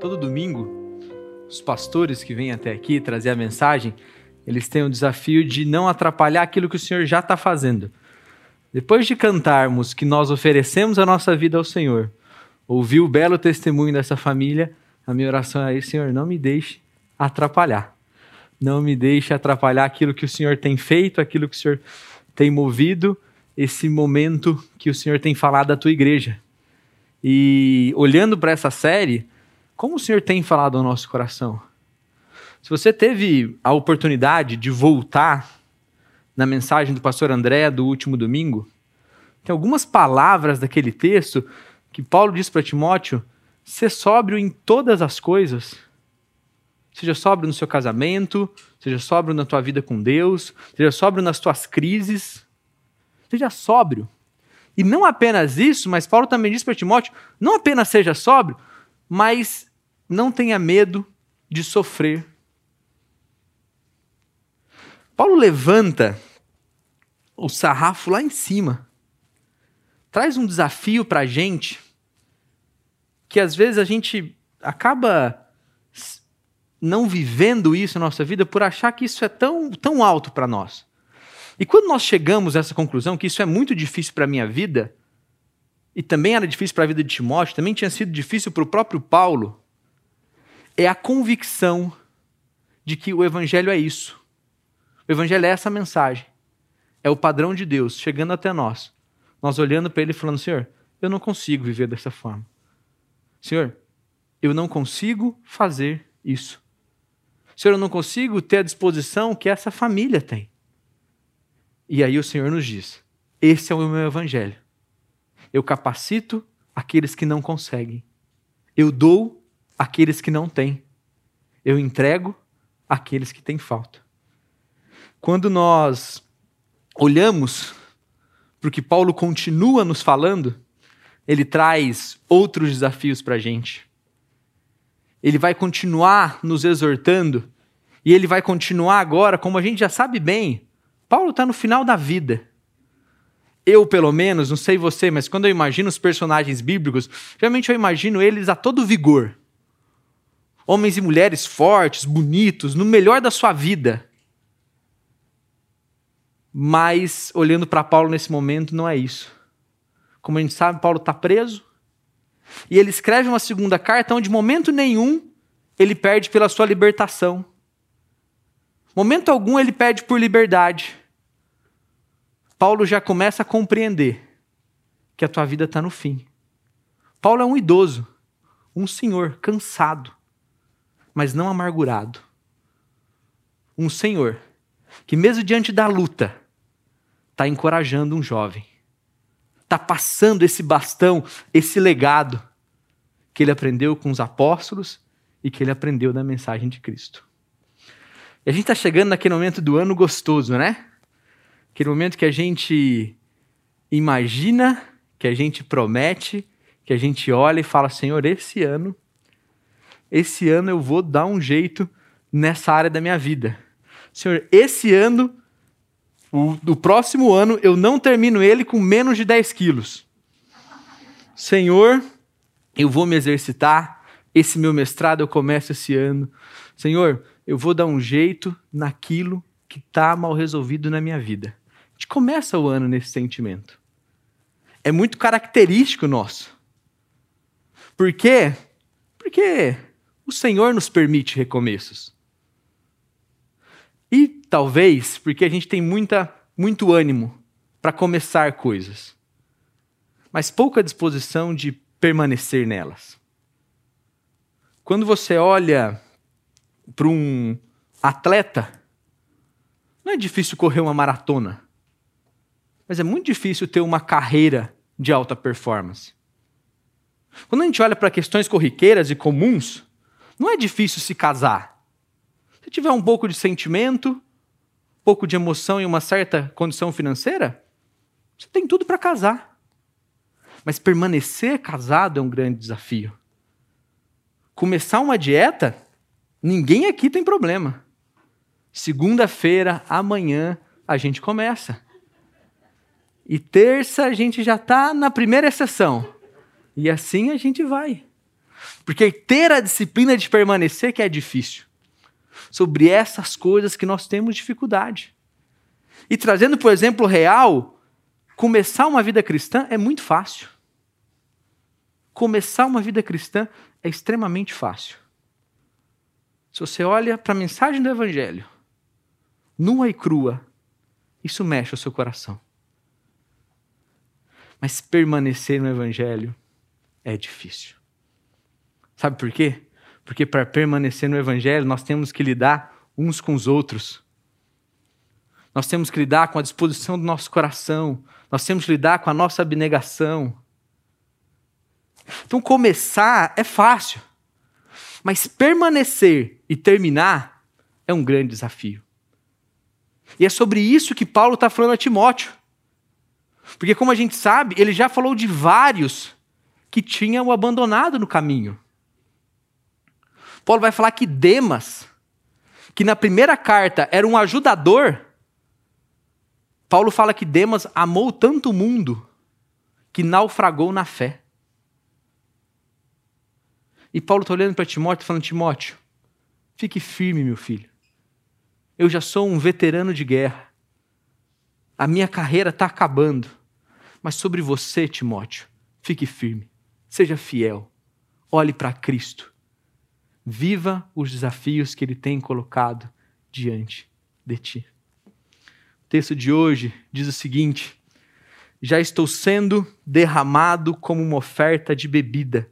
todo domingo, os pastores que vêm até aqui trazer a mensagem, eles têm o desafio de não atrapalhar aquilo que o Senhor já está fazendo. Depois de cantarmos que nós oferecemos a nossa vida ao Senhor, ouvir o belo testemunho dessa família, a minha oração é: Senhor, não me deixe atrapalhar. Não me deixe atrapalhar aquilo que o Senhor tem feito, aquilo que o Senhor tem movido, esse momento que o Senhor tem falado da tua igreja. E olhando para essa série, como o Senhor tem falado ao nosso coração? Se você teve a oportunidade de voltar na mensagem do pastor André do último domingo, tem algumas palavras daquele texto que Paulo diz para Timóteo: ser sóbrio em todas as coisas. Seja sóbrio no seu casamento, seja sóbrio na tua vida com Deus, seja sóbrio nas tuas crises. Seja sóbrio. E não apenas isso, mas Paulo também diz para Timóteo: não apenas seja sóbrio, mas não tenha medo de sofrer. Paulo levanta o sarrafo lá em cima. Traz um desafio para a gente que às vezes a gente acaba não vivendo isso na nossa vida por achar que isso é tão, tão alto para nós. E quando nós chegamos a essa conclusão que isso é muito difícil para a minha vida, e também era difícil para a vida de Timóteo, também tinha sido difícil para o próprio Paulo, é a convicção de que o Evangelho é isso. O Evangelho é essa mensagem. É o padrão de Deus chegando até nós. Nós olhando para Ele e falando: Senhor, eu não consigo viver dessa forma. Senhor, eu não consigo fazer isso. Senhor, eu não consigo ter a disposição que essa família tem. E aí o Senhor nos diz: esse é o meu evangelho. Eu capacito aqueles que não conseguem. Eu dou aqueles que não têm. Eu entrego aqueles que têm falta. Quando nós olhamos para o que Paulo continua nos falando, ele traz outros desafios para a gente. Ele vai continuar nos exortando e ele vai continuar agora, como a gente já sabe bem, Paulo está no final da vida. Eu, pelo menos, não sei você, mas quando eu imagino os personagens bíblicos, geralmente eu imagino eles a todo vigor. Homens e mulheres fortes, bonitos, no melhor da sua vida. Mas, olhando para Paulo nesse momento, não é isso. Como a gente sabe, Paulo está preso. E ele escreve uma segunda carta onde, de momento nenhum, ele perde pela sua libertação. Momento algum ele pede por liberdade. Paulo já começa a compreender que a tua vida está no fim. Paulo é um idoso, um senhor cansado, mas não amargurado. Um senhor que, mesmo diante da luta, está encorajando um jovem, está passando esse bastão, esse legado que ele aprendeu com os apóstolos e que ele aprendeu da mensagem de Cristo. E a gente está chegando naquele momento do ano gostoso, né? Aquele momento que a gente imagina, que a gente promete, que a gente olha e fala: Senhor, esse ano, esse ano eu vou dar um jeito nessa área da minha vida. Senhor, esse ano, o, o próximo ano, eu não termino ele com menos de 10 quilos. Senhor, eu vou me exercitar, esse meu mestrado eu começo esse ano. Senhor, eu vou dar um jeito naquilo que está mal resolvido na minha vida gente começa o ano nesse sentimento. É muito característico nosso. Por quê? Porque o Senhor nos permite recomeços. E talvez porque a gente tem muita, muito ânimo para começar coisas, mas pouca disposição de permanecer nelas. Quando você olha para um atleta, não é difícil correr uma maratona mas é muito difícil ter uma carreira de alta performance. Quando a gente olha para questões corriqueiras e comuns, não é difícil se casar. Se tiver um pouco de sentimento, um pouco de emoção e uma certa condição financeira, você tem tudo para casar. Mas permanecer casado é um grande desafio. Começar uma dieta, ninguém aqui tem problema. Segunda-feira, amanhã, a gente começa. E terça a gente já está na primeira sessão. E assim a gente vai. Porque ter a disciplina de permanecer que é difícil. Sobre essas coisas que nós temos dificuldade. E trazendo, por exemplo, real, começar uma vida cristã é muito fácil. Começar uma vida cristã é extremamente fácil. Se você olha para a mensagem do Evangelho, nua e crua, isso mexe o seu coração. Mas permanecer no Evangelho é difícil. Sabe por quê? Porque para permanecer no Evangelho, nós temos que lidar uns com os outros. Nós temos que lidar com a disposição do nosso coração. Nós temos que lidar com a nossa abnegação. Então, começar é fácil. Mas permanecer e terminar é um grande desafio. E é sobre isso que Paulo está falando a Timóteo. Porque, como a gente sabe, ele já falou de vários que tinham abandonado no caminho. Paulo vai falar que Demas, que na primeira carta era um ajudador, Paulo fala que Demas amou tanto o mundo que naufragou na fé. E Paulo está olhando para Timóteo falando: Timóteo, fique firme, meu filho. Eu já sou um veterano de guerra. A minha carreira está acabando. Mas sobre você, Timóteo, fique firme. Seja fiel. Olhe para Cristo. Viva os desafios que Ele tem colocado diante de ti. O texto de hoje diz o seguinte: Já estou sendo derramado como uma oferta de bebida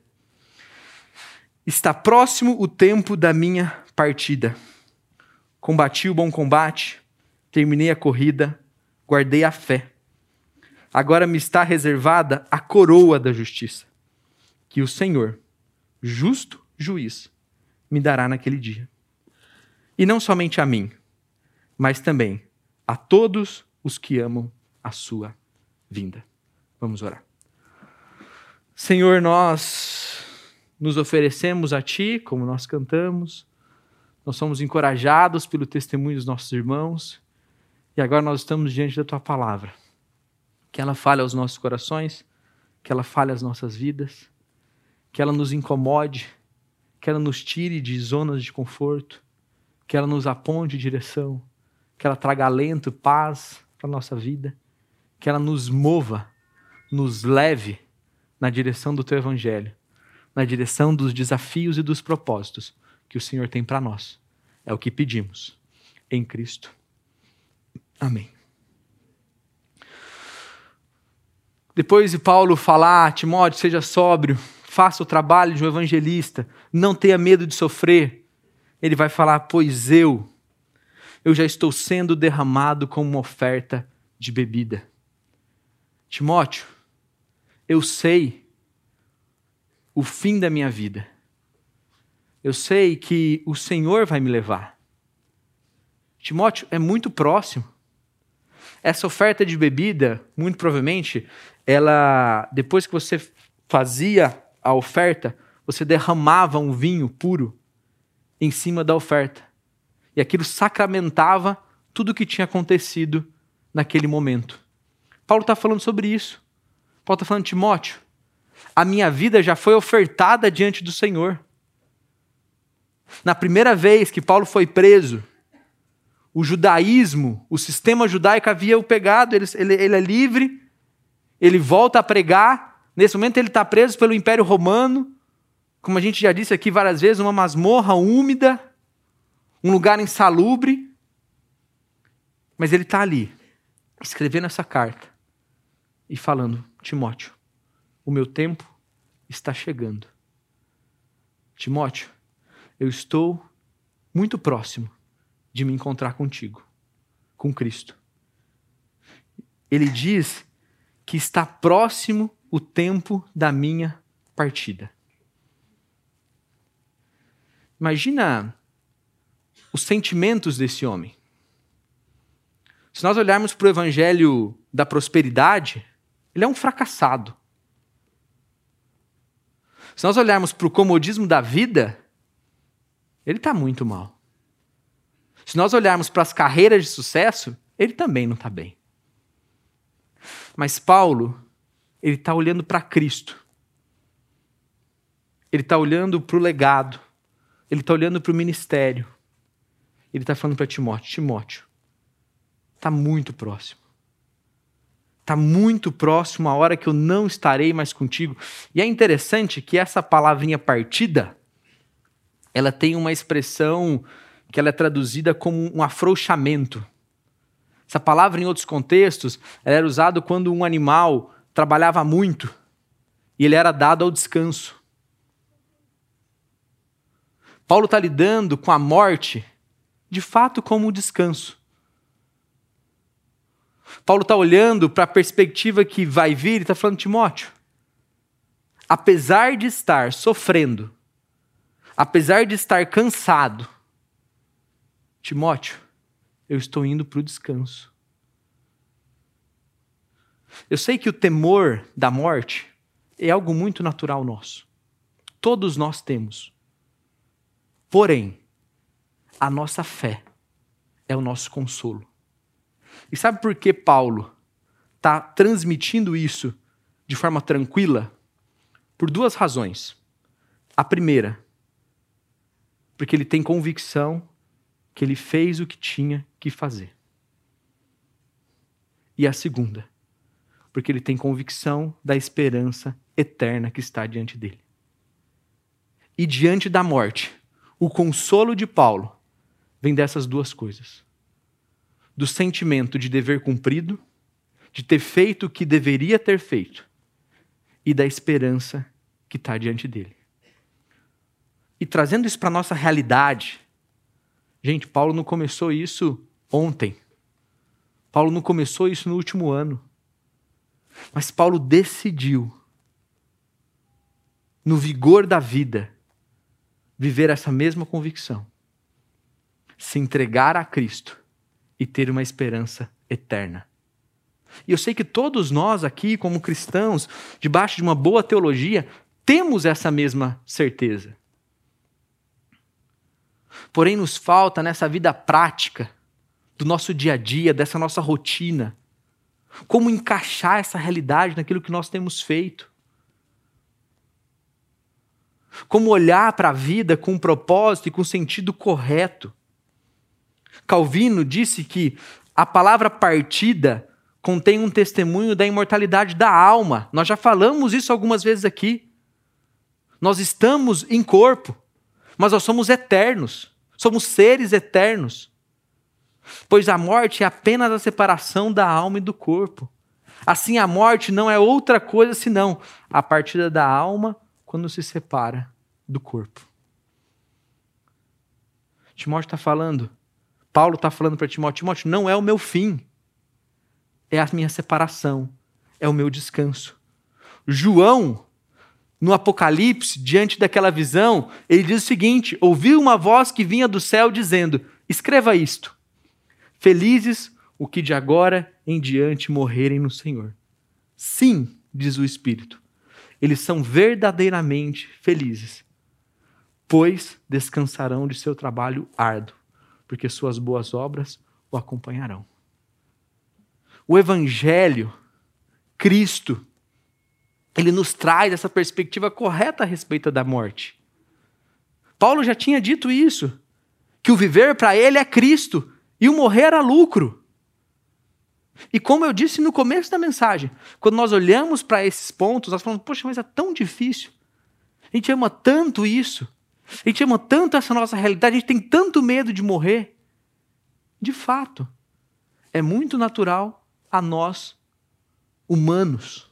Está próximo o tempo da minha partida. Combati o bom combate, terminei a corrida, guardei a fé. Agora me está reservada a coroa da justiça, que o Senhor, justo juiz, me dará naquele dia. E não somente a mim, mas também a todos os que amam a sua vinda. Vamos orar. Senhor, nós nos oferecemos a Ti, como nós cantamos, nós somos encorajados pelo testemunho dos nossos irmãos, e agora nós estamos diante da Tua palavra. Que ela fale aos nossos corações, que ela fale às nossas vidas, que ela nos incomode, que ela nos tire de zonas de conforto, que ela nos aponte direção, que ela traga alento, paz para a nossa vida, que ela nos mova, nos leve na direção do Teu Evangelho na direção dos desafios e dos propósitos que o Senhor tem para nós. É o que pedimos em Cristo. Amém. Depois de Paulo falar, Timóteo, seja sóbrio, faça o trabalho de um evangelista, não tenha medo de sofrer, ele vai falar: Pois eu, eu já estou sendo derramado como uma oferta de bebida. Timóteo, eu sei o fim da minha vida. Eu sei que o Senhor vai me levar. Timóteo é muito próximo. Essa oferta de bebida, muito provavelmente, ela depois que você fazia a oferta, você derramava um vinho puro em cima da oferta. E aquilo sacramentava tudo o que tinha acontecido naquele momento. Paulo está falando sobre isso. Paulo está falando, Timóteo, a minha vida já foi ofertada diante do Senhor. Na primeira vez que Paulo foi preso, o judaísmo, o sistema judaico havia o pegado, ele, ele, ele é livre, ele volta a pregar. Nesse momento, ele está preso pelo Império Romano, como a gente já disse aqui várias vezes, uma masmorra úmida, um lugar insalubre. Mas ele está ali, escrevendo essa carta e falando: Timóteo, o meu tempo está chegando. Timóteo, eu estou muito próximo de me encontrar contigo, com Cristo. Ele diz que está próximo o tempo da minha partida. Imagina os sentimentos desse homem. Se nós olharmos para o evangelho da prosperidade, ele é um fracassado. Se nós olharmos para o comodismo da vida, ele está muito mal. Se nós olharmos para as carreiras de sucesso, ele também não está bem. Mas Paulo, ele está olhando para Cristo. ele está olhando para o legado, ele está olhando para o ministério. Ele está falando para Timóteo: Timóteo, está muito próximo. Está muito próximo a hora que eu não estarei mais contigo. E é interessante que essa palavrinha partida, ela tem uma expressão que ela é traduzida como um afrouxamento. Essa palavra, em outros contextos, era usada quando um animal trabalhava muito e ele era dado ao descanso. Paulo está lidando com a morte, de fato, como um descanso. Paulo está olhando para a perspectiva que vai vir e está falando, Timóteo, apesar de estar sofrendo, apesar de estar cansado, Timóteo, eu estou indo para o descanso. Eu sei que o temor da morte é algo muito natural nosso. Todos nós temos. Porém, a nossa fé é o nosso consolo. E sabe por que Paulo está transmitindo isso de forma tranquila? Por duas razões. A primeira, porque ele tem convicção que ele fez o que tinha que fazer. E a segunda, porque ele tem convicção da esperança eterna que está diante dele. E diante da morte, o consolo de Paulo vem dessas duas coisas: do sentimento de dever cumprido, de ter feito o que deveria ter feito, e da esperança que está diante dele. E trazendo isso para a nossa realidade, gente, Paulo não começou isso ontem. Paulo não começou isso no último ano. Mas Paulo decidiu, no vigor da vida, viver essa mesma convicção, se entregar a Cristo e ter uma esperança eterna. E eu sei que todos nós aqui, como cristãos, debaixo de uma boa teologia, temos essa mesma certeza. Porém, nos falta nessa vida prática, do nosso dia a dia, dessa nossa rotina, como encaixar essa realidade naquilo que nós temos feito como olhar para a vida com um propósito e com um sentido correto. Calvino disse que a palavra partida contém um testemunho da imortalidade da alma. Nós já falamos isso algumas vezes aqui. Nós estamos em corpo, mas nós somos eternos. Somos seres eternos. Pois a morte é apenas a separação da alma e do corpo. Assim, a morte não é outra coisa senão a partida da alma quando se separa do corpo. Timóteo está falando, Paulo está falando para Timóteo: Timóteo, não é o meu fim, é a minha separação, é o meu descanso. João, no Apocalipse, diante daquela visão, ele diz o seguinte: ouviu uma voz que vinha do céu dizendo: escreva isto. Felizes o que de agora em diante morrerem no Senhor. Sim, diz o Espírito, eles são verdadeiramente felizes, pois descansarão de seu trabalho árduo, porque suas boas obras o acompanharão. O Evangelho, Cristo, ele nos traz essa perspectiva correta a respeito da morte. Paulo já tinha dito isso, que o viver para ele é Cristo e o morrer é lucro. E como eu disse no começo da mensagem, quando nós olhamos para esses pontos, nós falamos, poxa, mas é tão difícil. A gente ama tanto isso. A gente ama tanto essa nossa realidade, a gente tem tanto medo de morrer. De fato, é muito natural a nós, humanos.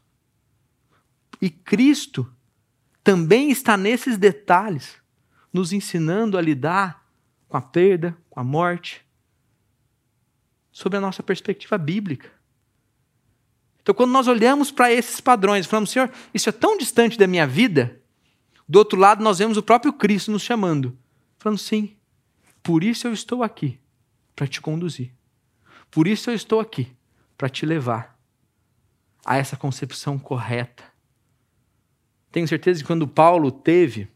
E Cristo também está nesses detalhes, nos ensinando a lidar com a perda, com a morte, sobre a nossa perspectiva bíblica. Então, quando nós olhamos para esses padrões, falamos, Senhor, isso é tão distante da minha vida, do outro lado nós vemos o próprio Cristo nos chamando, falando, sim, por isso eu estou aqui, para te conduzir. Por isso eu estou aqui, para te levar a essa concepção correta. Tenho certeza que quando Paulo teve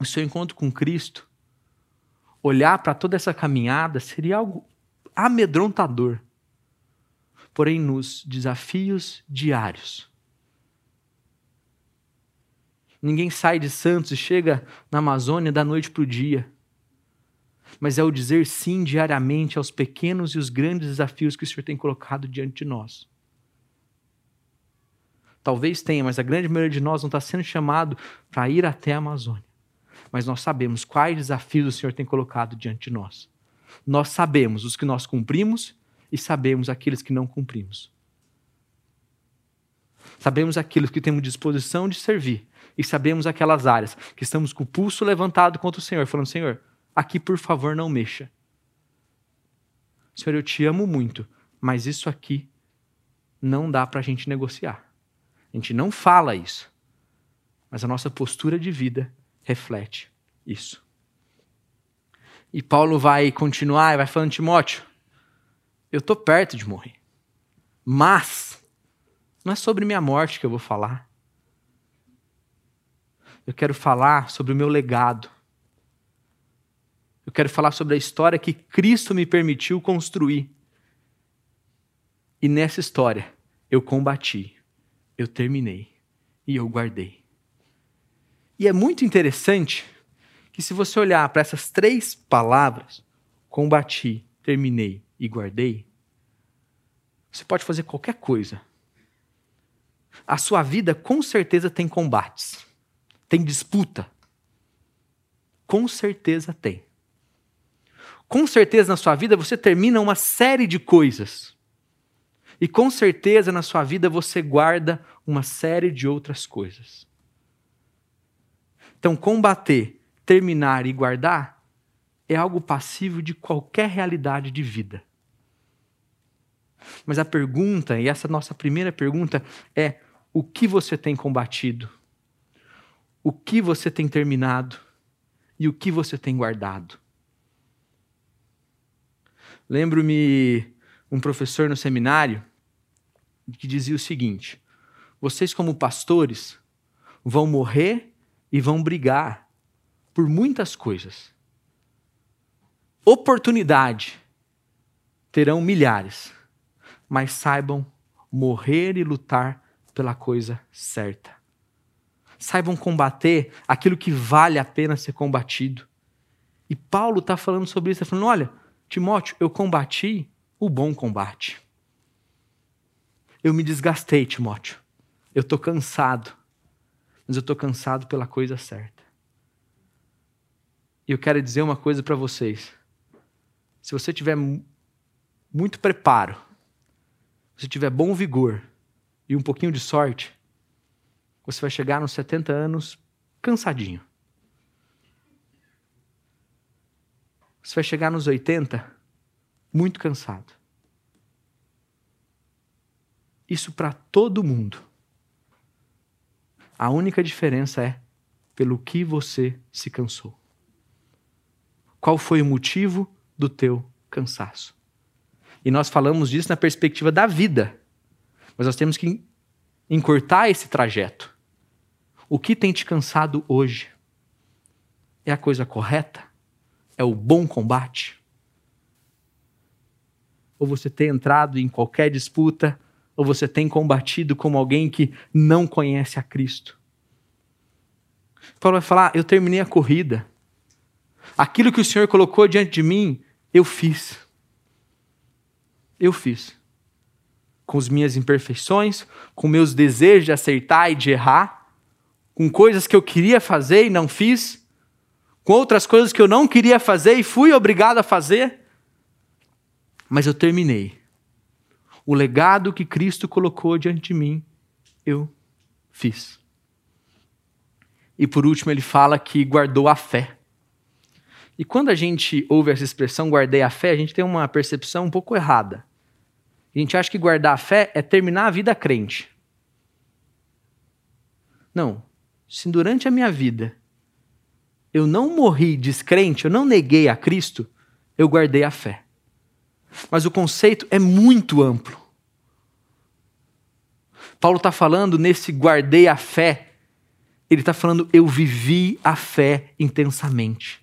o seu encontro com Cristo, olhar para toda essa caminhada seria algo amedrontador. Porém, nos desafios diários, Ninguém sai de Santos e chega na Amazônia da noite para o dia. Mas é o dizer sim diariamente aos pequenos e os grandes desafios que o Senhor tem colocado diante de nós. Talvez tenha, mas a grande maioria de nós não está sendo chamado para ir até a Amazônia. Mas nós sabemos quais desafios o Senhor tem colocado diante de nós. Nós sabemos os que nós cumprimos e sabemos aqueles que não cumprimos. Sabemos aqueles que temos disposição de servir e sabemos aquelas áreas que estamos com o pulso levantado contra o Senhor, falando: Senhor, aqui por favor não mexa. Senhor, eu te amo muito, mas isso aqui não dá para a gente negociar. A gente não fala isso, mas a nossa postura de vida reflete isso. E Paulo vai continuar e vai falando, Timóteo, eu estou perto de morrer. Mas não é sobre minha morte que eu vou falar. Eu quero falar sobre o meu legado. Eu quero falar sobre a história que Cristo me permitiu construir. E nessa história eu combati, eu terminei e eu guardei. E é muito interessante que, se você olhar para essas três palavras, combati, terminei e guardei, você pode fazer qualquer coisa. A sua vida com certeza tem combates, tem disputa. Com certeza tem. Com certeza na sua vida você termina uma série de coisas. E com certeza na sua vida você guarda uma série de outras coisas. Então, combater terminar e guardar é algo passivo de qualquer realidade de vida. Mas a pergunta, e essa nossa primeira pergunta, é: o que você tem combatido? O que você tem terminado? E o que você tem guardado? Lembro-me um professor no seminário que dizia o seguinte: vocês, como pastores, vão morrer e vão brigar por muitas coisas. Oportunidade terão milhares, mas saibam morrer e lutar pela coisa certa. Saibam combater aquilo que vale a pena ser combatido. E Paulo está falando sobre isso, está falando: olha, Timóteo, eu combati o bom combate. Eu me desgastei, Timóteo. Eu estou cansado. Mas eu estou cansado pela coisa certa. E eu quero dizer uma coisa para vocês. Se você tiver muito preparo, se tiver bom vigor e um pouquinho de sorte, você vai chegar nos 70 anos cansadinho. Você vai chegar nos 80 muito cansado. Isso para todo mundo. A única diferença é pelo que você se cansou. Qual foi o motivo do teu cansaço? E nós falamos disso na perspectiva da vida. Mas nós temos que encurtar esse trajeto. O que tem te cansado hoje? É a coisa correta? É o bom combate? Ou você tem entrado em qualquer disputa, ou você tem combatido como alguém que não conhece a Cristo? Paulo vai falar: Eu terminei a corrida, Aquilo que o Senhor colocou diante de mim, eu fiz. Eu fiz. Com as minhas imperfeições, com meus desejos de acertar e de errar, com coisas que eu queria fazer e não fiz, com outras coisas que eu não queria fazer e fui obrigado a fazer. Mas eu terminei. O legado que Cristo colocou diante de mim, eu fiz. E por último, ele fala que guardou a fé. E quando a gente ouve essa expressão guardei a fé, a gente tem uma percepção um pouco errada. A gente acha que guardar a fé é terminar a vida crente. Não. Se durante a minha vida eu não morri descrente, eu não neguei a Cristo, eu guardei a fé. Mas o conceito é muito amplo. Paulo está falando nesse guardei a fé, ele está falando eu vivi a fé intensamente.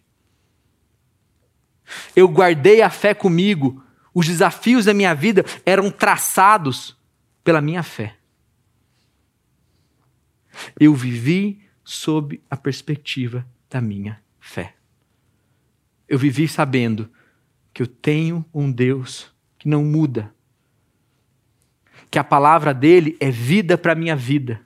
Eu guardei a fé comigo. Os desafios da minha vida eram traçados pela minha fé. Eu vivi sob a perspectiva da minha fé. Eu vivi sabendo que eu tenho um Deus que não muda, que a palavra dele é vida para a minha vida.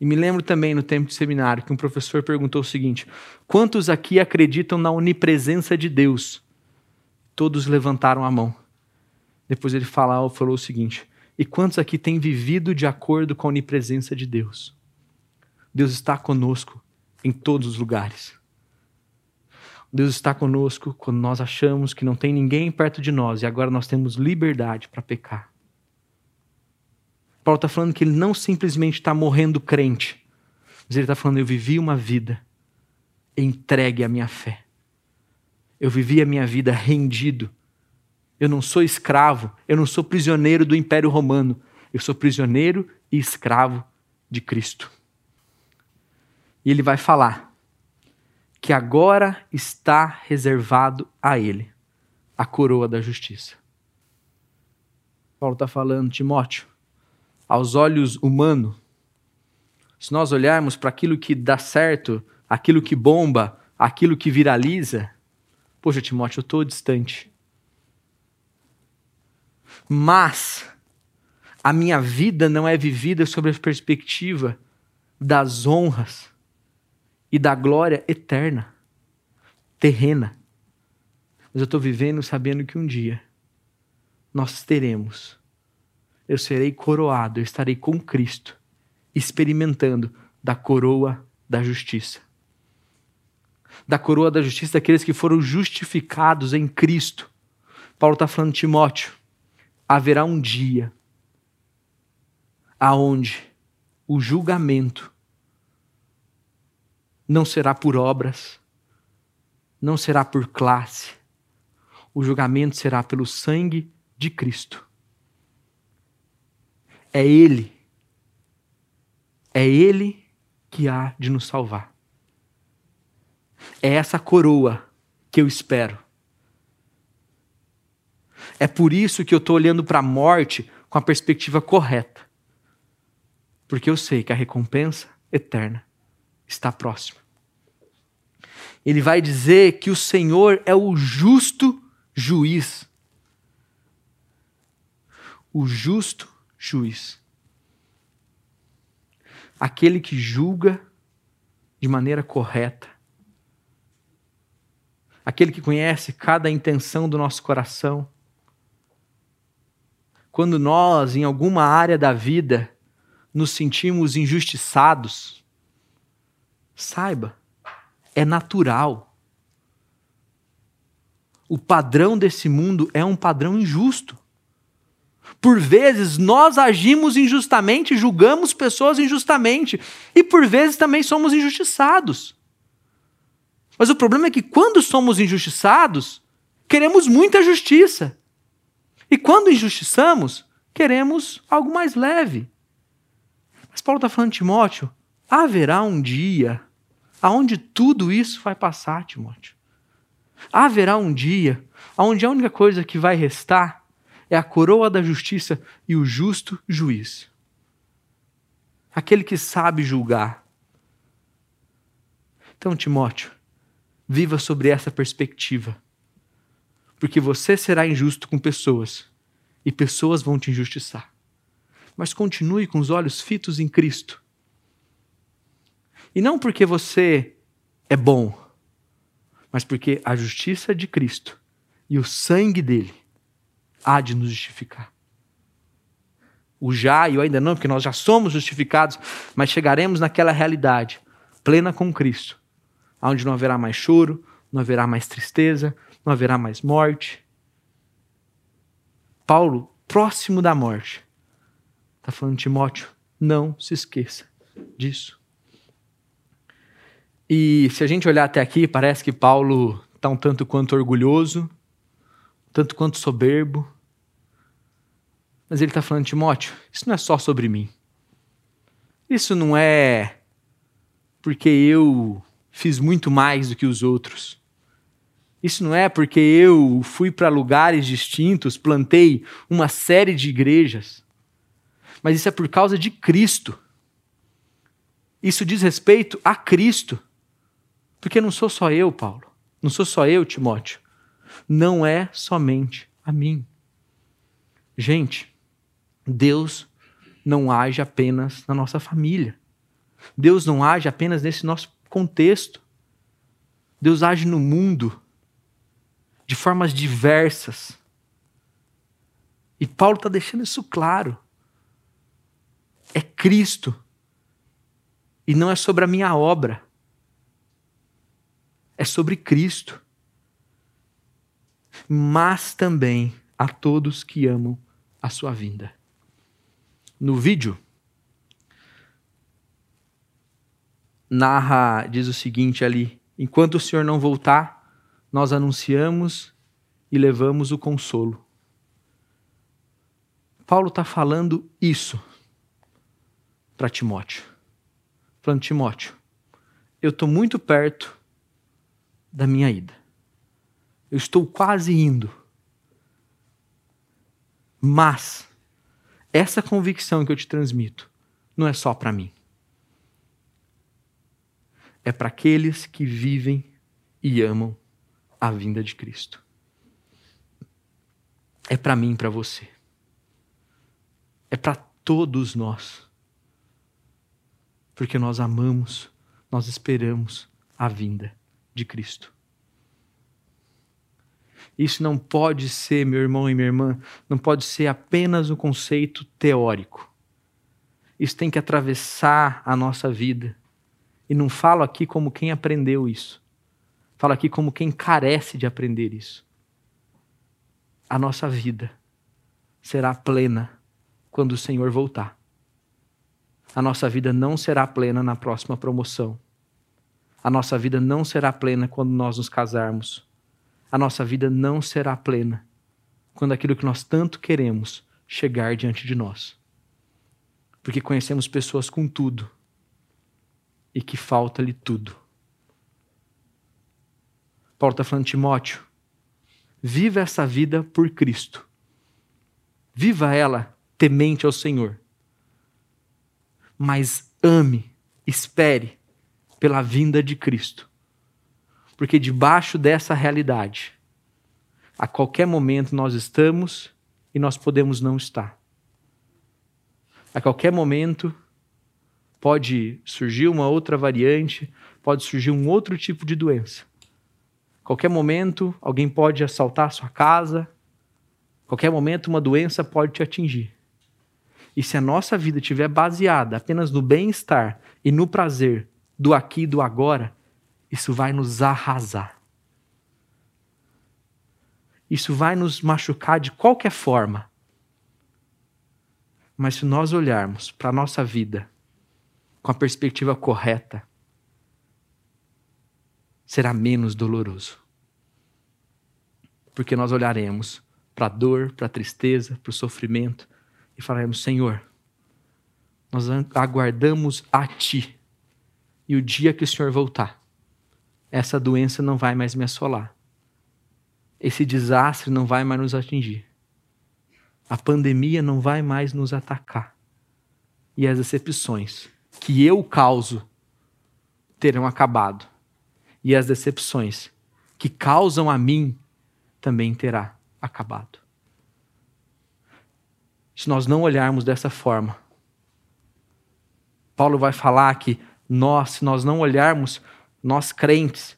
E me lembro também no tempo de seminário que um professor perguntou o seguinte: quantos aqui acreditam na onipresença de Deus? Todos levantaram a mão. Depois ele falou, falou o seguinte: e quantos aqui têm vivido de acordo com a onipresença de Deus? Deus está conosco em todos os lugares. Deus está conosco quando nós achamos que não tem ninguém perto de nós e agora nós temos liberdade para pecar. Paulo está falando que ele não simplesmente está morrendo crente, mas ele está falando: eu vivi uma vida entregue à minha fé. Eu vivi a minha vida rendido. Eu não sou escravo, eu não sou prisioneiro do Império Romano. Eu sou prisioneiro e escravo de Cristo. E ele vai falar que agora está reservado a ele a coroa da justiça. Paulo está falando, Timóteo, aos olhos humanos, se nós olharmos para aquilo que dá certo, aquilo que bomba, aquilo que viraliza, poxa, Timóteo, eu estou distante. Mas a minha vida não é vivida sob a perspectiva das honras e da glória eterna, terrena. Mas eu estou vivendo sabendo que um dia nós teremos eu serei coroado, eu estarei com Cristo, experimentando da coroa da justiça. Da coroa da justiça daqueles que foram justificados em Cristo. Paulo está falando, Timóteo, haverá um dia aonde o julgamento não será por obras, não será por classe, o julgamento será pelo sangue de Cristo. É Ele. É Ele que há de nos salvar. É essa coroa que eu espero. É por isso que eu estou olhando para a morte com a perspectiva correta. Porque eu sei que a recompensa eterna está próxima. Ele vai dizer que o Senhor é o justo juiz. O justo juiz. Aquele que julga de maneira correta. Aquele que conhece cada intenção do nosso coração. Quando nós, em alguma área da vida, nos sentimos injustiçados, saiba, é natural. O padrão desse mundo é um padrão injusto. Por vezes nós agimos injustamente, julgamos pessoas injustamente, e por vezes também somos injustiçados. Mas o problema é que quando somos injustiçados, queremos muita justiça. E quando injustiçamos, queremos algo mais leve. Mas Paulo está falando, Timóteo, haverá um dia aonde tudo isso vai passar, Timóteo. Haverá um dia onde a única coisa que vai restar é a coroa da justiça e o justo juiz. Aquele que sabe julgar. Então, Timóteo, viva sobre essa perspectiva. Porque você será injusto com pessoas e pessoas vão te injustiçar. Mas continue com os olhos fitos em Cristo. E não porque você é bom, mas porque a justiça de Cristo e o sangue dele há de nos justificar. O já e o ainda não, porque nós já somos justificados, mas chegaremos naquela realidade plena com Cristo, onde não haverá mais choro, não haverá mais tristeza, não haverá mais morte. Paulo, próximo da morte, está falando, Timóteo, não se esqueça disso. E se a gente olhar até aqui, parece que Paulo está um tanto quanto orgulhoso, tanto quanto soberbo. Mas ele está falando, Timóteo, isso não é só sobre mim. Isso não é porque eu fiz muito mais do que os outros. Isso não é porque eu fui para lugares distintos, plantei uma série de igrejas. Mas isso é por causa de Cristo. Isso diz respeito a Cristo. Porque não sou só eu, Paulo. Não sou só eu, Timóteo. Não é somente a mim. Gente, Deus não age apenas na nossa família. Deus não age apenas nesse nosso contexto. Deus age no mundo de formas diversas. E Paulo está deixando isso claro. É Cristo. E não é sobre a minha obra. É sobre Cristo. Mas também a todos que amam a sua vinda. No vídeo, narra, diz o seguinte ali: enquanto o Senhor não voltar, nós anunciamos e levamos o consolo. Paulo está falando isso para Timóteo. Falando, Timóteo, eu estou muito perto da minha ida. Eu estou quase indo. Mas essa convicção que eu te transmito não é só para mim é para aqueles que vivem e amam a vinda de Cristo. É para mim para você. É para todos nós. Porque nós amamos, nós esperamos a vinda de Cristo. Isso não pode ser, meu irmão e minha irmã, não pode ser apenas um conceito teórico. Isso tem que atravessar a nossa vida e não falo aqui como quem aprendeu isso. Falo aqui como quem carece de aprender isso. A nossa vida será plena quando o Senhor voltar. A nossa vida não será plena na próxima promoção. A nossa vida não será plena quando nós nos casarmos. A nossa vida não será plena quando aquilo que nós tanto queremos chegar diante de nós. Porque conhecemos pessoas com tudo e que falta-lhe tudo. Paulo está falando, Timóteo, viva essa vida por Cristo. Viva ela temente ao Senhor. Mas ame, espere pela vinda de Cristo. Porque debaixo dessa realidade, a qualquer momento nós estamos e nós podemos não estar. A qualquer momento pode surgir uma outra variante, pode surgir um outro tipo de doença. Qualquer momento, alguém pode assaltar a sua casa, qualquer momento, uma doença pode te atingir. E se a nossa vida estiver baseada apenas no bem-estar e no prazer do aqui e do agora, isso vai nos arrasar. Isso vai nos machucar de qualquer forma. Mas se nós olharmos para a nossa vida com a perspectiva correta, será menos doloroso. Porque nós olharemos para a dor, para a tristeza, para o sofrimento e falaremos: Senhor, nós aguardamos a Ti. E o dia que o Senhor voltar, essa doença não vai mais me assolar. Esse desastre não vai mais nos atingir. A pandemia não vai mais nos atacar. E as decepções que eu causo terão acabado, e as decepções que causam a mim também terá acabado. Se nós não olharmos dessa forma, Paulo vai falar que nós, se nós não olharmos, nós crentes,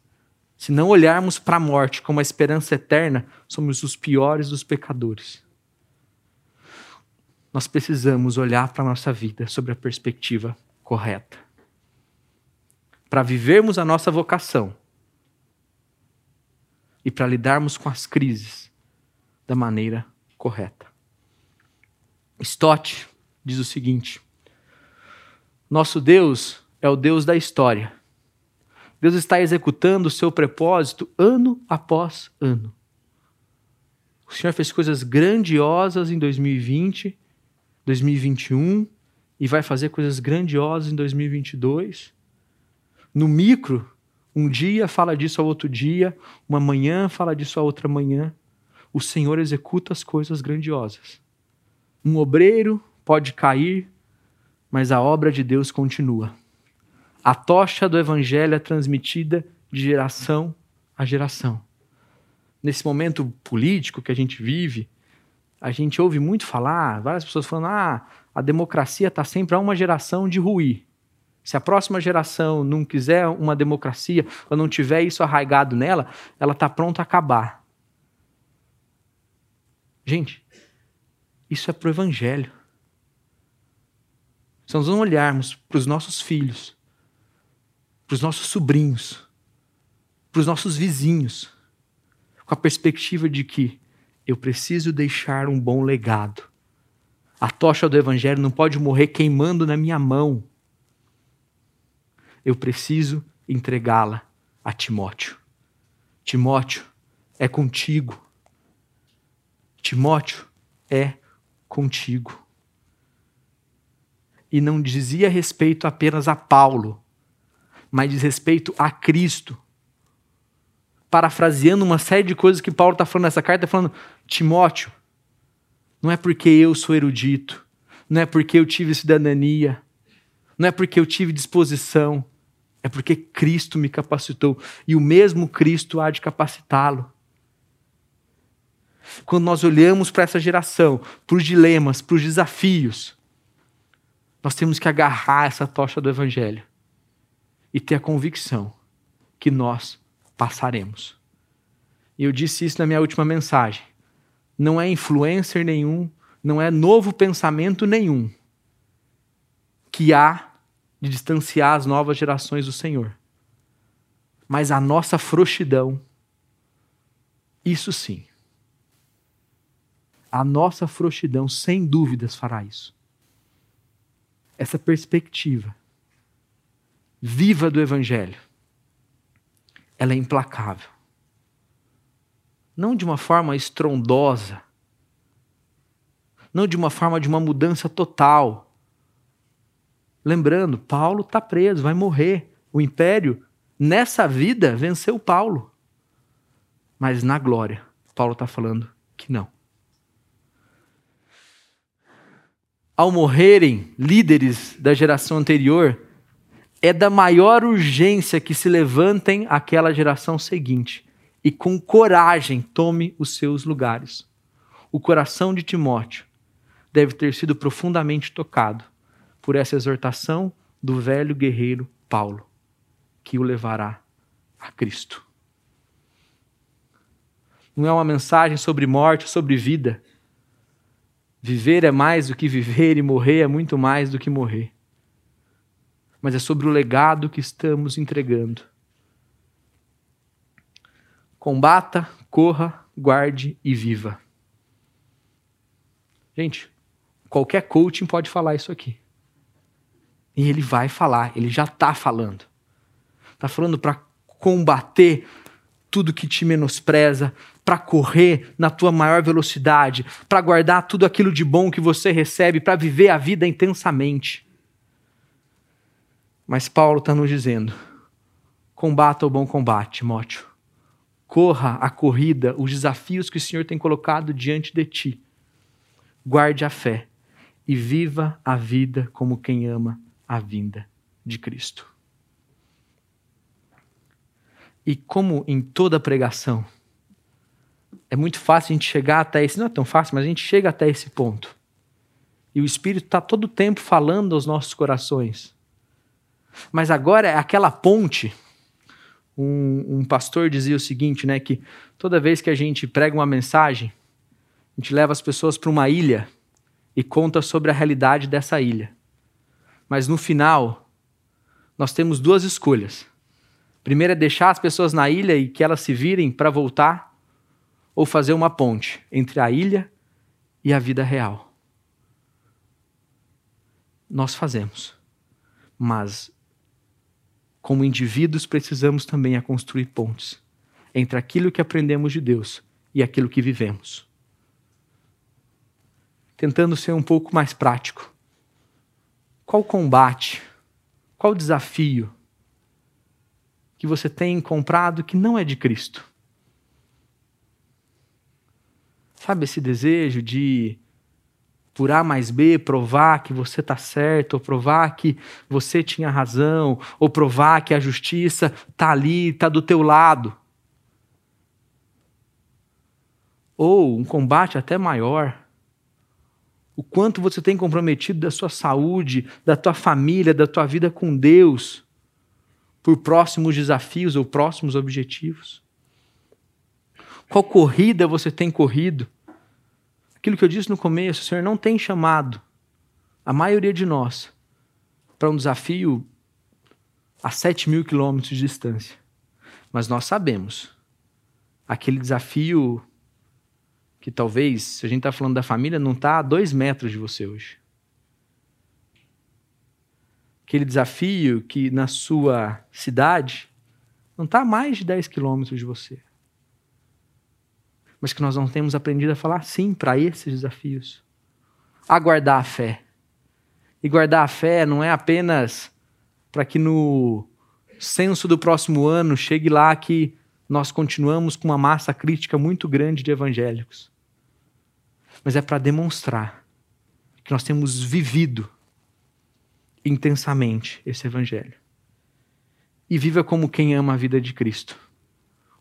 se não olharmos para a morte como a esperança eterna, somos os piores dos pecadores. Nós precisamos olhar para a nossa vida sobre a perspectiva correta. Para vivermos a nossa vocação e para lidarmos com as crises da maneira correta. Stott diz o seguinte: Nosso Deus é o Deus da história. Deus está executando o seu propósito ano após ano. O Senhor fez coisas grandiosas em 2020, 2021 e vai fazer coisas grandiosas em 2022. No micro, um dia fala disso ao outro dia, uma manhã fala disso a outra manhã. O Senhor executa as coisas grandiosas. Um obreiro pode cair, mas a obra de Deus continua. A tocha do evangelho é transmitida de geração a geração. Nesse momento político que a gente vive, a gente ouve muito falar, várias pessoas falando: ah, a democracia está sempre a uma geração de ruir. Se a próxima geração não quiser uma democracia, ou não tiver isso arraigado nela, ela está pronta a acabar. Gente, isso é para o Evangelho. Se nós não olharmos para os nossos filhos, para os nossos sobrinhos, para os nossos vizinhos, com a perspectiva de que eu preciso deixar um bom legado. A tocha do Evangelho não pode morrer queimando na minha mão eu preciso entregá-la a Timóteo. Timóteo, é contigo. Timóteo, é contigo. E não dizia respeito apenas a Paulo, mas diz respeito a Cristo. Parafraseando uma série de coisas que Paulo está falando nessa carta, falando: Timóteo, não é porque eu sou erudito, não é porque eu tive cidadania, não é porque eu tive disposição, é porque Cristo me capacitou e o mesmo Cristo há de capacitá-lo. Quando nós olhamos para essa geração, para os dilemas, para os desafios, nós temos que agarrar essa tocha do Evangelho e ter a convicção que nós passaremos. E eu disse isso na minha última mensagem. Não é influencer nenhum, não é novo pensamento nenhum que há de distanciar as novas gerações do Senhor. Mas a nossa frouxidão, isso sim. A nossa frouxidão, sem dúvidas, fará isso. Essa perspectiva viva do Evangelho, ela é implacável. Não de uma forma estrondosa, não de uma forma de uma mudança total, Lembrando, Paulo está preso, vai morrer. O império, nessa vida, venceu Paulo. Mas na glória, Paulo está falando que não. Ao morrerem líderes da geração anterior, é da maior urgência que se levantem aquela geração seguinte e com coragem tome os seus lugares. O coração de Timóteo deve ter sido profundamente tocado por essa exortação do velho guerreiro Paulo, que o levará a Cristo. Não é uma mensagem sobre morte, sobre vida. Viver é mais do que viver e morrer é muito mais do que morrer. Mas é sobre o legado que estamos entregando. Combata, corra, guarde e viva. Gente, qualquer coaching pode falar isso aqui. E ele vai falar, ele já está falando. Está falando para combater tudo que te menospreza, para correr na tua maior velocidade, para guardar tudo aquilo de bom que você recebe, para viver a vida intensamente. Mas Paulo está nos dizendo: combata o bom combate, Timóteo. Corra a corrida, os desafios que o Senhor tem colocado diante de ti. Guarde a fé e viva a vida como quem ama a vinda de Cristo. E como em toda pregação, é muito fácil a gente chegar até esse, não é tão fácil, mas a gente chega até esse ponto. E o Espírito está todo o tempo falando aos nossos corações. Mas agora é aquela ponte. Um, um, pastor dizia o seguinte, né, que toda vez que a gente prega uma mensagem, a gente leva as pessoas para uma ilha e conta sobre a realidade dessa ilha. Mas no final, nós temos duas escolhas. Primeiro é deixar as pessoas na ilha e que elas se virem para voltar, ou fazer uma ponte entre a ilha e a vida real. Nós fazemos. Mas, como indivíduos, precisamos também a construir pontes entre aquilo que aprendemos de Deus e aquilo que vivemos. Tentando ser um pouco mais prático. Qual combate, qual desafio que você tem comprado que não é de Cristo? Sabe esse desejo de por A mais B, provar que você está certo, ou provar que você tinha razão, ou provar que a justiça está ali, está do teu lado. Ou um combate até maior. O quanto você tem comprometido da sua saúde, da tua família, da tua vida com Deus, por próximos desafios ou próximos objetivos. Qual corrida você tem corrido? Aquilo que eu disse no começo, o Senhor não tem chamado a maioria de nós para um desafio a 7 mil quilômetros de distância. Mas nós sabemos aquele desafio que talvez, se a gente está falando da família, não está a dois metros de você hoje. Aquele desafio que na sua cidade não está a mais de 10 quilômetros de você mas que nós não temos aprendido a falar sim para esses desafios. A guardar a fé. E guardar a fé não é apenas para que no censo do próximo ano chegue lá que nós continuamos com uma massa crítica muito grande de evangélicos. Mas é para demonstrar que nós temos vivido intensamente esse evangelho. E viva como quem ama a vida de Cristo.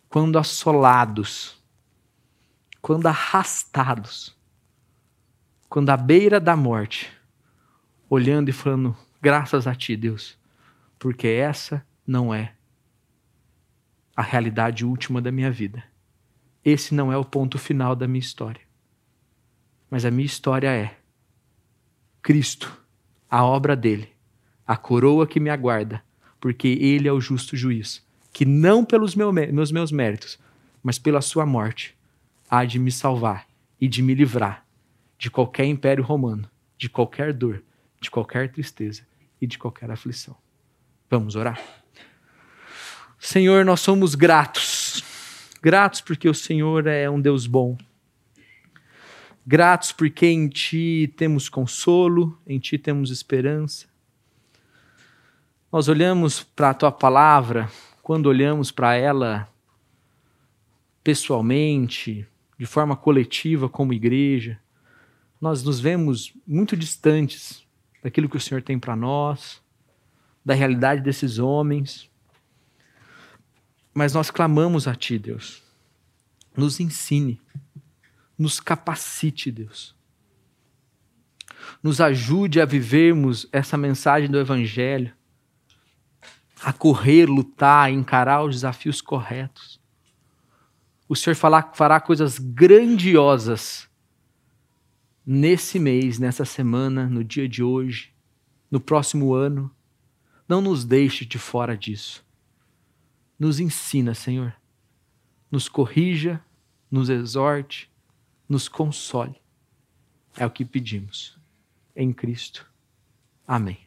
Quando assolados quando arrastados, quando à beira da morte, olhando e falando: graças a Ti, Deus, porque essa não é a realidade última da minha vida. Esse não é o ponto final da minha história. Mas a minha história é Cristo, a obra dele, a coroa que me aguarda, porque ele é o justo juiz, que não pelos meus méritos, mas pela sua morte há de me salvar e de me livrar de qualquer império romano, de qualquer dor, de qualquer tristeza e de qualquer aflição. Vamos orar? Senhor, nós somos gratos. Gratos porque o Senhor é um Deus bom. Gratos porque em Ti temos consolo, em Ti temos esperança. Nós olhamos para a Tua palavra, quando olhamos para ela pessoalmente, de forma coletiva como igreja, nós nos vemos muito distantes daquilo que o Senhor tem para nós, da realidade desses homens. Mas nós clamamos a Ti, Deus. Nos ensine, nos capacite, Deus. Nos ajude a vivermos essa mensagem do Evangelho, a correr, lutar, encarar os desafios corretos o Senhor falar, fará coisas grandiosas nesse mês, nessa semana, no dia de hoje, no próximo ano. Não nos deixe de fora disso. Nos ensina, Senhor. Nos corrija, nos exorte, nos console. É o que pedimos. Em Cristo. Amém.